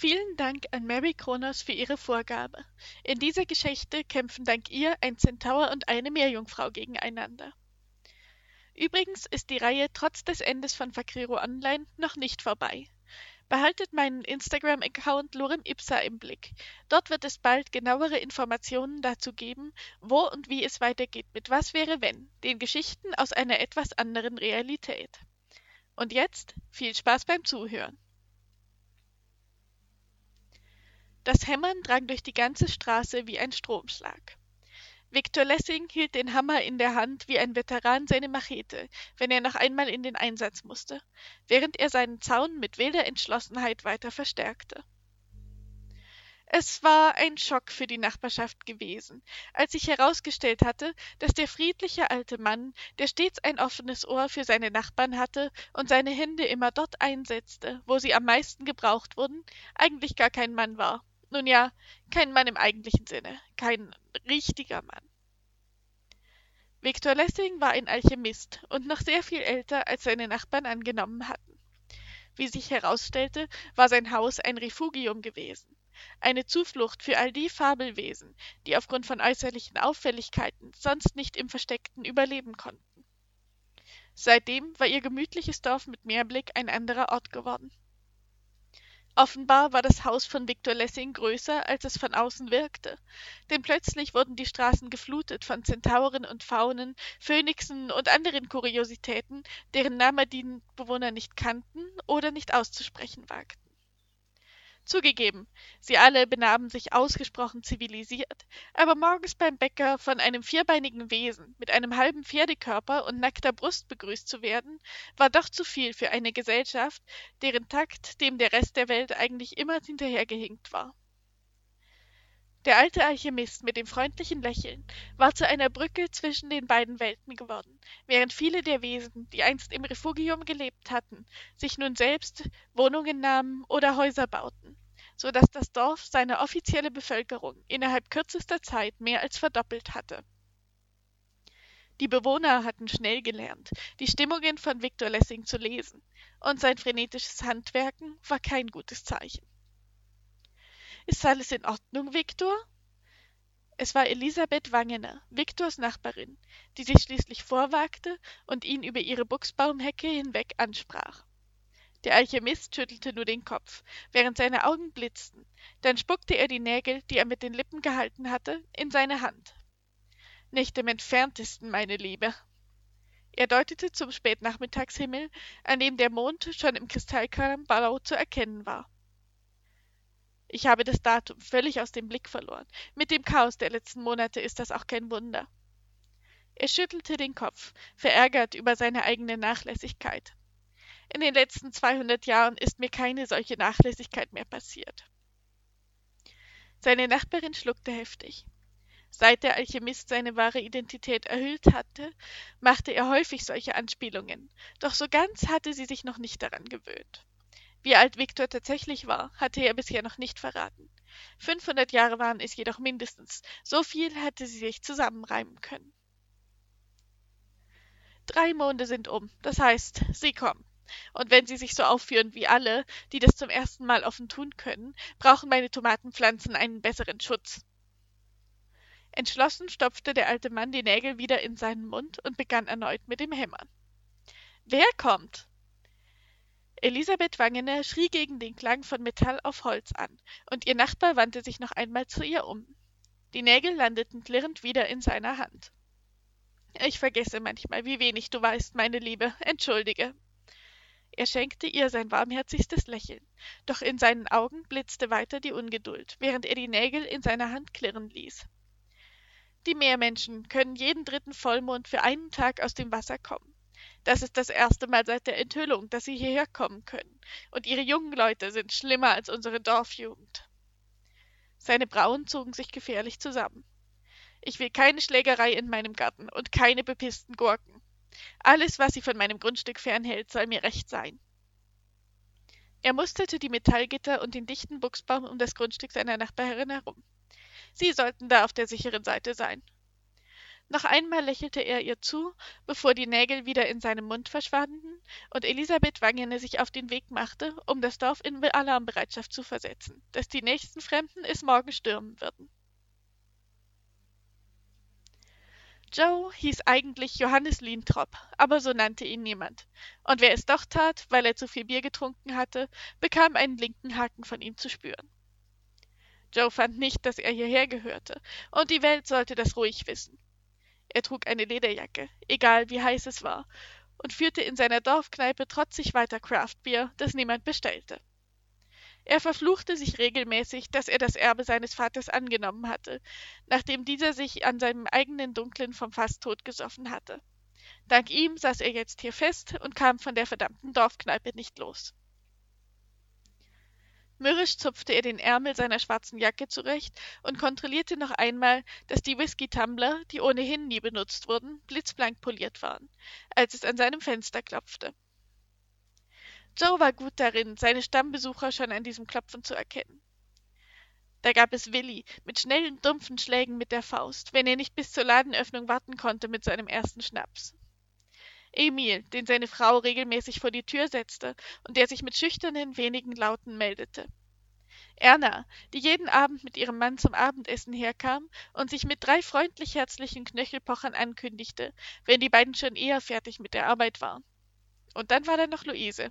Vielen Dank an Mary Kronos für ihre Vorgabe. In dieser Geschichte kämpfen dank ihr ein Zentaur und eine Meerjungfrau gegeneinander. Übrigens ist die Reihe trotz des Endes von Fakriro Online noch nicht vorbei. Behaltet meinen Instagram-Account Lorem Ipsa im Blick. Dort wird es bald genauere Informationen dazu geben, wo und wie es weitergeht mit Was wäre wenn, den Geschichten aus einer etwas anderen Realität. Und jetzt viel Spaß beim Zuhören. Das Hämmern drang durch die ganze Straße wie ein Stromschlag. Viktor Lessing hielt den Hammer in der Hand wie ein Veteran seine Machete, wenn er noch einmal in den Einsatz musste, während er seinen Zaun mit wilder Entschlossenheit weiter verstärkte. Es war ein Schock für die Nachbarschaft gewesen, als sich herausgestellt hatte, dass der friedliche alte Mann, der stets ein offenes Ohr für seine Nachbarn hatte und seine Hände immer dort einsetzte, wo sie am meisten gebraucht wurden, eigentlich gar kein Mann war. Nun ja, kein Mann im eigentlichen Sinne, kein richtiger Mann. Viktor Lessing war ein Alchemist und noch sehr viel älter, als seine Nachbarn angenommen hatten. Wie sich herausstellte, war sein Haus ein Refugium gewesen, eine Zuflucht für all die Fabelwesen, die aufgrund von äußerlichen Auffälligkeiten sonst nicht im Versteckten überleben konnten. Seitdem war ihr gemütliches Dorf mit Meerblick ein anderer Ort geworden. Offenbar war das Haus von Viktor Lessing größer, als es von außen wirkte, denn plötzlich wurden die Straßen geflutet von Zentauren und Faunen, Phönixen und anderen Kuriositäten, deren Namen die Bewohner nicht kannten oder nicht auszusprechen wagten. Zugegeben, sie alle benahmen sich ausgesprochen zivilisiert, aber morgens beim Bäcker von einem vierbeinigen Wesen mit einem halben Pferdekörper und nackter Brust begrüßt zu werden, war doch zu viel für eine Gesellschaft, deren Takt dem der Rest der Welt eigentlich immer hinterhergehinkt war. Der alte Alchemist mit dem freundlichen Lächeln war zu einer Brücke zwischen den beiden Welten geworden, während viele der Wesen, die einst im Refugium gelebt hatten, sich nun selbst Wohnungen nahmen oder Häuser bauten so dass das Dorf seine offizielle Bevölkerung innerhalb kürzester Zeit mehr als verdoppelt hatte. Die Bewohner hatten schnell gelernt, die Stimmungen von Viktor Lessing zu lesen, und sein frenetisches Handwerken war kein gutes Zeichen. Ist alles in Ordnung, Viktor? Es war Elisabeth Wangener, Viktors Nachbarin, die sich schließlich vorwagte und ihn über ihre Buchsbaumhecke hinweg ansprach. Der Alchemist schüttelte nur den Kopf, während seine Augen blitzten, dann spuckte er die Nägel, die er mit den Lippen gehalten hatte, in seine Hand. Nicht im entferntesten, meine Liebe. Er deutete zum Spätnachmittagshimmel, an dem der Mond schon im Kristallkörnern blau zu erkennen war. Ich habe das Datum völlig aus dem Blick verloren. Mit dem Chaos der letzten Monate ist das auch kein Wunder. Er schüttelte den Kopf, verärgert über seine eigene Nachlässigkeit. In den letzten 200 Jahren ist mir keine solche Nachlässigkeit mehr passiert. Seine Nachbarin schluckte heftig. Seit der Alchemist seine wahre Identität erhüllt hatte, machte er häufig solche Anspielungen, doch so ganz hatte sie sich noch nicht daran gewöhnt. Wie alt Viktor tatsächlich war, hatte er bisher noch nicht verraten. 500 Jahre waren es jedoch mindestens, so viel hatte sie sich zusammenreimen können. Drei Monde sind um, das heißt, sie kommen. Und wenn sie sich so aufführen wie alle, die das zum ersten Mal offen tun können, brauchen meine Tomatenpflanzen einen besseren Schutz. Entschlossen stopfte der alte Mann die Nägel wieder in seinen Mund und begann erneut mit dem Hämmern. Wer kommt? Elisabeth Wangener schrie gegen den Klang von Metall auf Holz an, und ihr Nachbar wandte sich noch einmal zu ihr um. Die Nägel landeten klirrend wieder in seiner Hand. Ich vergesse manchmal, wie wenig du weißt, meine Liebe. Entschuldige. Er schenkte ihr sein warmherzigstes Lächeln, doch in seinen Augen blitzte weiter die Ungeduld, während er die Nägel in seiner Hand klirren ließ. Die Meermenschen können jeden dritten Vollmond für einen Tag aus dem Wasser kommen. Das ist das erste Mal seit der Enthüllung, dass sie hierher kommen können, und ihre jungen Leute sind schlimmer als unsere Dorfjugend. Seine Brauen zogen sich gefährlich zusammen. Ich will keine Schlägerei in meinem Garten und keine bepissten Gurken. Alles, was sie von meinem Grundstück fernhält, soll mir recht sein. Er musterte die Metallgitter und den dichten Buchsbaum um das Grundstück seiner Nachbarin herum. Sie sollten da auf der sicheren Seite sein. Noch einmal lächelte er ihr zu, bevor die Nägel wieder in seinem Mund verschwanden und Elisabeth Wangene sich auf den Weg machte, um das Dorf in Alarmbereitschaft zu versetzen, dass die nächsten Fremden es morgen stürmen würden. Joe hieß eigentlich Johannes Lintrop, aber so nannte ihn niemand. Und wer es doch tat, weil er zu viel Bier getrunken hatte, bekam einen linken Haken von ihm zu spüren. Joe fand nicht, dass er hierher gehörte, und die Welt sollte das ruhig wissen. Er trug eine Lederjacke, egal wie heiß es war, und führte in seiner Dorfkneipe trotzig weiter Craftbier, das niemand bestellte. Er verfluchte sich regelmäßig, dass er das Erbe seines Vaters angenommen hatte, nachdem dieser sich an seinem eigenen Dunklen vom Fass totgesoffen hatte. Dank ihm saß er jetzt hier fest und kam von der verdammten Dorfkneipe nicht los. Mürrisch zupfte er den Ärmel seiner schwarzen Jacke zurecht und kontrollierte noch einmal, dass die Whisky-Tumbler, die ohnehin nie benutzt wurden, blitzblank poliert waren, als es an seinem Fenster klopfte. Joe war gut darin, seine Stammbesucher schon an diesem Klopfen zu erkennen. Da gab es Willi mit schnellen, dumpfen Schlägen mit der Faust, wenn er nicht bis zur Ladenöffnung warten konnte mit seinem ersten Schnaps. Emil, den seine Frau regelmäßig vor die Tür setzte und der sich mit schüchternen, wenigen Lauten meldete. Erna, die jeden Abend mit ihrem Mann zum Abendessen herkam und sich mit drei freundlich herzlichen Knöchelpochern ankündigte, wenn die beiden schon eher fertig mit der Arbeit waren. Und dann war da noch Luise.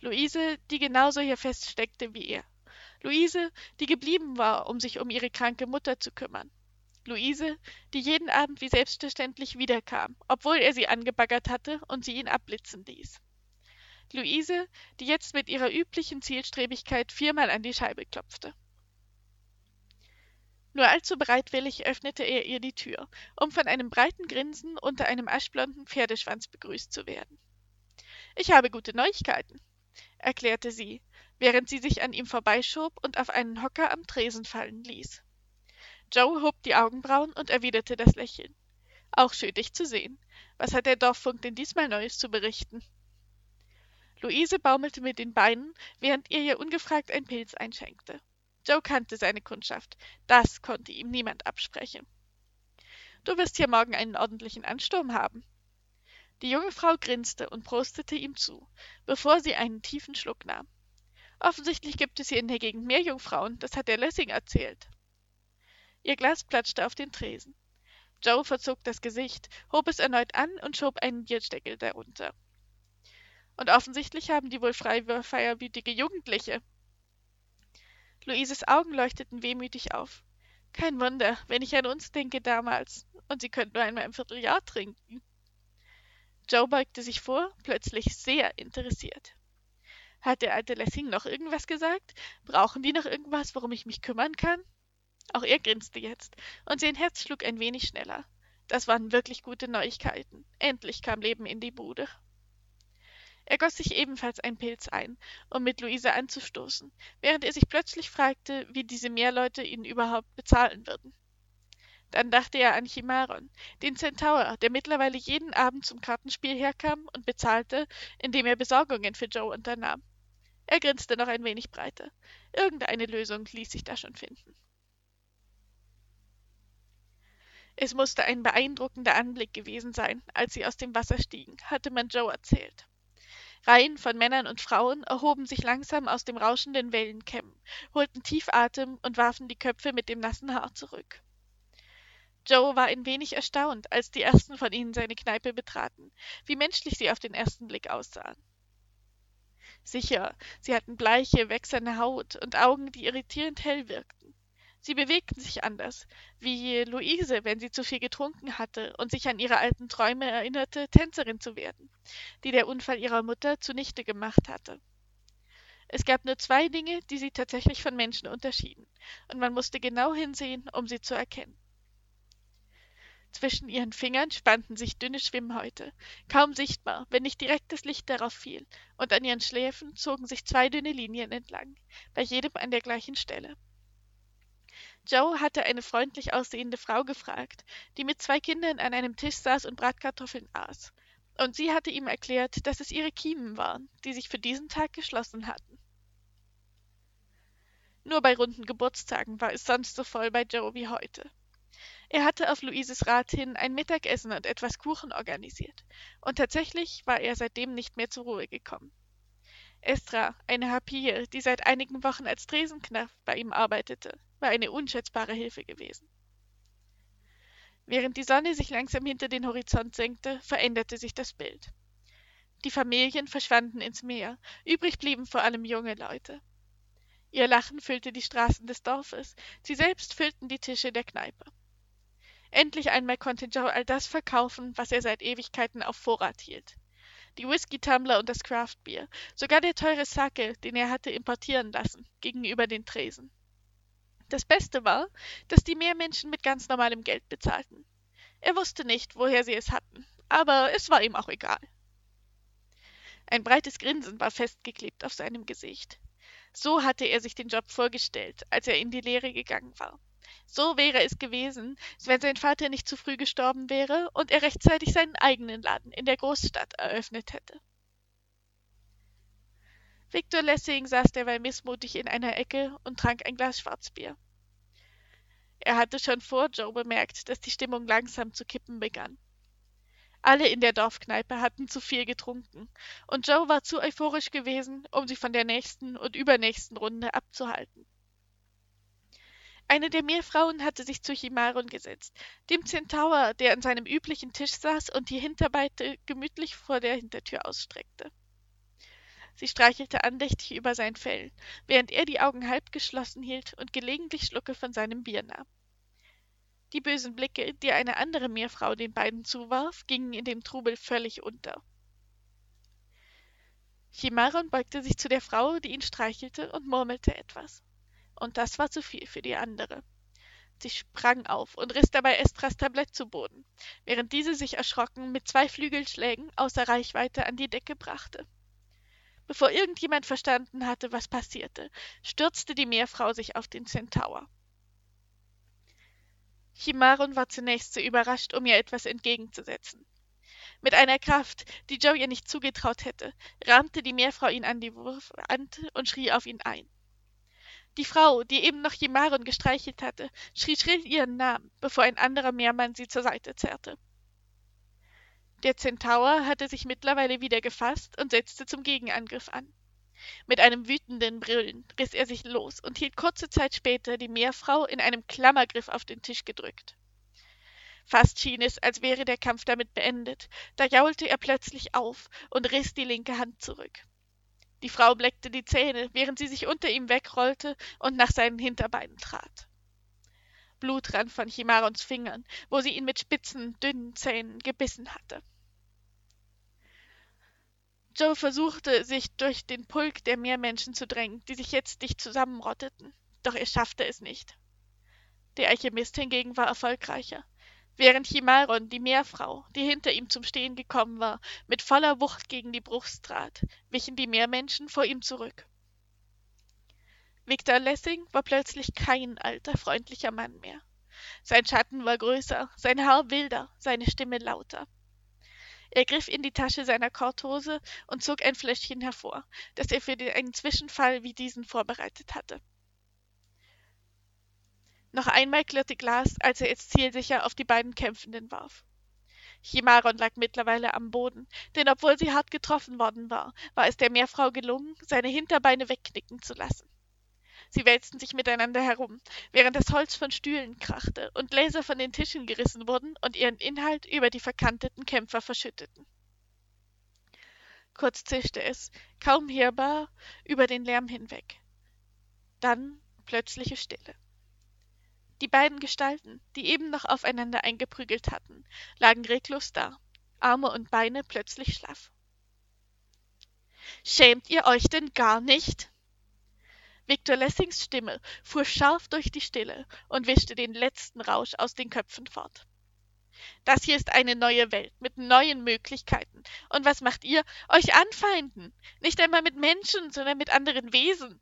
Luise, die genauso hier feststeckte wie er. Luise, die geblieben war, um sich um ihre kranke Mutter zu kümmern. Luise, die jeden Abend wie selbstverständlich wiederkam, obwohl er sie angebaggert hatte und sie ihn abblitzen ließ. Luise, die jetzt mit ihrer üblichen Zielstrebigkeit viermal an die Scheibe klopfte. Nur allzu bereitwillig öffnete er ihr die Tür, um von einem breiten Grinsen unter einem aschblonden Pferdeschwanz begrüßt zu werden. Ich habe gute Neuigkeiten, erklärte sie, während sie sich an ihm vorbeischob und auf einen Hocker am Tresen fallen ließ. Joe hob die Augenbrauen und erwiderte das Lächeln. Auch schön, dich zu sehen. Was hat der Dorffunk denn diesmal Neues zu berichten? Luise baumelte mit den Beinen, während ihr ihr ungefragt ein Pilz einschenkte. Joe kannte seine Kundschaft. Das konnte ihm niemand absprechen. Du wirst hier morgen einen ordentlichen Ansturm haben. Die junge Frau grinste und prostete ihm zu, bevor sie einen tiefen Schluck nahm. Offensichtlich gibt es hier in der Gegend mehr Jungfrauen, das hat der Lessing erzählt. Ihr Glas platschte auf den Tresen. Joe verzog das Gesicht, hob es erneut an und schob einen Biersteckel darunter. Und offensichtlich haben die wohl feierwütige Jugendliche. Luises Augen leuchteten wehmütig auf. Kein Wunder, wenn ich an uns denke damals. Und sie könnten nur einmal im Vierteljahr trinken. Joe beugte sich vor, plötzlich sehr interessiert. Hat der alte Lessing noch irgendwas gesagt? Brauchen die noch irgendwas, worum ich mich kümmern kann? Auch er grinste jetzt, und sein Herz schlug ein wenig schneller. Das waren wirklich gute Neuigkeiten. Endlich kam Leben in die Bude. Er goss sich ebenfalls einen Pilz ein, um mit Luise anzustoßen, während er sich plötzlich fragte, wie diese Meerleute ihn überhaupt bezahlen würden. Dann dachte er an Chimaron, den Centaur, der mittlerweile jeden Abend zum Kartenspiel herkam und bezahlte, indem er Besorgungen für Joe unternahm. Er grinste noch ein wenig breiter. Irgendeine Lösung ließ sich da schon finden. Es musste ein beeindruckender Anblick gewesen sein, als sie aus dem Wasser stiegen, hatte man Joe erzählt. Reihen von Männern und Frauen erhoben sich langsam aus dem rauschenden Wellenkämmen, holten tief Atem und warfen die Köpfe mit dem nassen Haar zurück. Joe war ein wenig erstaunt, als die ersten von ihnen seine Kneipe betraten, wie menschlich sie auf den ersten Blick aussahen. Sicher, sie hatten bleiche, wechselnde Haut und Augen, die irritierend hell wirkten. Sie bewegten sich anders, wie Luise, wenn sie zu viel getrunken hatte und sich an ihre alten Träume erinnerte, Tänzerin zu werden, die der Unfall ihrer Mutter zunichte gemacht hatte. Es gab nur zwei Dinge, die sie tatsächlich von Menschen unterschieden, und man musste genau hinsehen, um sie zu erkennen. Zwischen ihren Fingern spannten sich dünne Schwimmhäute, kaum sichtbar, wenn nicht direkt das Licht darauf fiel, und an ihren Schläfen zogen sich zwei dünne Linien entlang, bei jedem an der gleichen Stelle. Joe hatte eine freundlich aussehende Frau gefragt, die mit zwei Kindern an einem Tisch saß und Bratkartoffeln aß. Und sie hatte ihm erklärt, dass es ihre Kiemen waren, die sich für diesen Tag geschlossen hatten. Nur bei runden Geburtstagen war es sonst so voll bei Joe wie heute. Er hatte auf Luises Rat hin ein Mittagessen und etwas Kuchen organisiert, und tatsächlich war er seitdem nicht mehr zur Ruhe gekommen. Estra, eine Harpie, die seit einigen Wochen als Tresenknecht bei ihm arbeitete, war eine unschätzbare Hilfe gewesen. Während die Sonne sich langsam hinter den Horizont senkte, veränderte sich das Bild. Die Familien verschwanden ins Meer, übrig blieben vor allem junge Leute. Ihr Lachen füllte die Straßen des Dorfes, sie selbst füllten die Tische der Kneipe. Endlich einmal konnte Joe all das verkaufen, was er seit Ewigkeiten auf Vorrat hielt. Die Whisky-Tumbler und das Craftbier, sogar der teure Sake, den er hatte importieren lassen, gegenüber den Tresen. Das Beste war, dass die Meermenschen mit ganz normalem Geld bezahlten. Er wusste nicht, woher sie es hatten, aber es war ihm auch egal. Ein breites Grinsen war festgeklebt auf seinem Gesicht. So hatte er sich den Job vorgestellt, als er in die Lehre gegangen war. So wäre es gewesen, wenn sein Vater nicht zu früh gestorben wäre und er rechtzeitig seinen eigenen Laden in der Großstadt eröffnet hätte. Victor Lessing saß derweil missmutig in einer Ecke und trank ein Glas Schwarzbier. Er hatte schon vor Joe bemerkt, dass die Stimmung langsam zu kippen begann. Alle in der Dorfkneipe hatten zu viel getrunken, und Joe war zu euphorisch gewesen, um sie von der nächsten und übernächsten Runde abzuhalten. Eine der Meerfrauen hatte sich zu Chimaron gesetzt, dem Zentaur, der an seinem üblichen Tisch saß und die Hinterbeine gemütlich vor der Hintertür ausstreckte. Sie streichelte andächtig über sein Fell, während er die Augen halb geschlossen hielt und gelegentlich Schlucke von seinem Bier nahm. Die bösen Blicke, die eine andere Meerfrau den beiden zuwarf, gingen in dem Trubel völlig unter. Chimaron beugte sich zu der Frau, die ihn streichelte, und murmelte etwas. Und das war zu viel für die andere. Sie sprang auf und riss dabei Estras Tablett zu Boden, während diese sich erschrocken mit zwei Flügelschlägen außer Reichweite an die Decke brachte. Bevor irgendjemand verstanden hatte, was passierte, stürzte die Meerfrau sich auf den Centaur. Chimaron war zunächst zu überrascht, um ihr etwas entgegenzusetzen. Mit einer Kraft, die Joe ihr nicht zugetraut hätte, rammte die Meerfrau ihn an die Wand und schrie auf ihn ein. Die Frau, die eben noch Chimaron gestreichelt hatte, schrie schrill ihren Namen, bevor ein anderer Meermann sie zur Seite zerrte. Der Zentaur hatte sich mittlerweile wieder gefasst und setzte zum Gegenangriff an. Mit einem wütenden Brüllen riss er sich los und hielt kurze Zeit später die Meerfrau in einem Klammergriff auf den Tisch gedrückt. Fast schien es, als wäre der Kampf damit beendet, da jaulte er plötzlich auf und riss die linke Hand zurück. Die Frau bleckte die Zähne, während sie sich unter ihm wegrollte und nach seinen Hinterbeinen trat. Blut rann von Chimarons Fingern, wo sie ihn mit spitzen, dünnen Zähnen gebissen hatte. Joe versuchte, sich durch den Pulk der Meermenschen zu drängen, die sich jetzt dicht zusammenrotteten, doch er schaffte es nicht. Der Alchemist hingegen war erfolgreicher. Während Chimaron, die Meerfrau, die hinter ihm zum Stehen gekommen war, mit voller Wucht gegen die Brust trat, wichen die Meermenschen vor ihm zurück. Victor Lessing war plötzlich kein alter, freundlicher Mann mehr. Sein Schatten war größer, sein Haar wilder, seine Stimme lauter. Er griff in die Tasche seiner Korthose und zog ein Fläschchen hervor, das er für einen Zwischenfall wie diesen vorbereitet hatte. Noch einmal klirrte Glas, als er es zielsicher auf die beiden Kämpfenden warf. Chimaron lag mittlerweile am Boden, denn obwohl sie hart getroffen worden war, war es der Meerfrau gelungen, seine Hinterbeine wegknicken zu lassen. Sie wälzten sich miteinander herum, während das Holz von Stühlen krachte und Gläser von den Tischen gerissen wurden und ihren Inhalt über die verkanteten Kämpfer verschütteten. Kurz zischte es, kaum hörbar, über den Lärm hinweg. Dann plötzliche Stille. Die beiden Gestalten, die eben noch aufeinander eingeprügelt hatten, lagen reglos da, Arme und Beine plötzlich schlaff. Schämt ihr euch denn gar nicht? Victor Lessings Stimme fuhr scharf durch die Stille und wischte den letzten Rausch aus den Köpfen fort. Das hier ist eine neue Welt mit neuen Möglichkeiten. Und was macht ihr? Euch anfeinden. Nicht einmal mit Menschen, sondern mit anderen Wesen.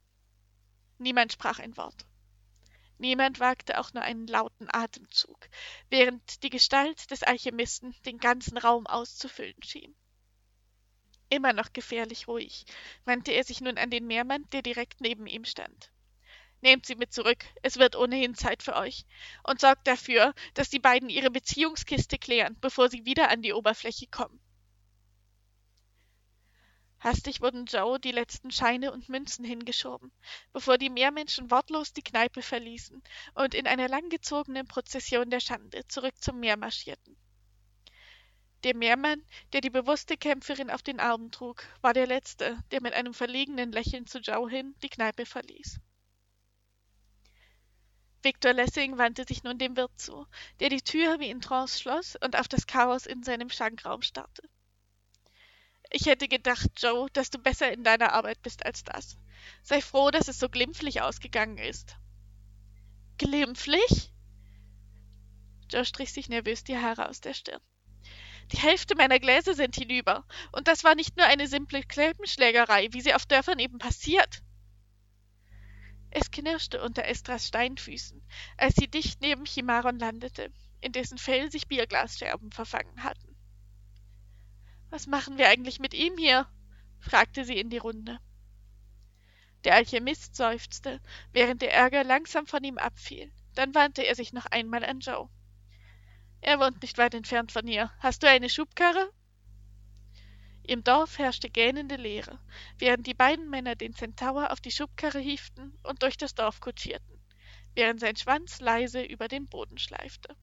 Niemand sprach ein Wort. Niemand wagte auch nur einen lauten Atemzug, während die Gestalt des Alchemisten den ganzen Raum auszufüllen schien. Immer noch gefährlich ruhig, wandte er sich nun an den Meermann, der direkt neben ihm stand. Nehmt sie mit zurück, es wird ohnehin Zeit für euch. Und sorgt dafür, dass die beiden ihre Beziehungskiste klären, bevor sie wieder an die Oberfläche kommen. Hastig wurden Joe die letzten Scheine und Münzen hingeschoben, bevor die Meermenschen wortlos die Kneipe verließen und in einer langgezogenen Prozession der Schande zurück zum Meer marschierten. Der Meermann, der die bewusste Kämpferin auf den Armen trug, war der Letzte, der mit einem verlegenen Lächeln zu Joe hin die Kneipe verließ. Victor Lessing wandte sich nun dem Wirt zu, der die Tür wie in Trance schloss und auf das Chaos in seinem Schankraum starrte. Ich hätte gedacht, Joe, dass du besser in deiner Arbeit bist als das. Sei froh, dass es so glimpflich ausgegangen ist. Glimpflich? Joe strich sich nervös die Haare aus der Stirn. Die Hälfte meiner Gläser sind hinüber, und das war nicht nur eine simple Klippenschlägerei, wie sie auf Dörfern eben passiert. Es knirschte unter Estras Steinfüßen, als sie dicht neben Chimaron landete, in dessen Fell sich Bierglasscherben verfangen hatten. Was machen wir eigentlich mit ihm hier? fragte sie in die Runde. Der Alchemist seufzte, während der Ärger langsam von ihm abfiel. Dann wandte er sich noch einmal an Joe. Er wohnt nicht weit entfernt von hier. Hast du eine Schubkarre? Im Dorf herrschte gähnende Leere, während die beiden Männer den Zentaur auf die Schubkarre hieften und durch das Dorf kutschierten, während sein Schwanz leise über den Boden schleifte.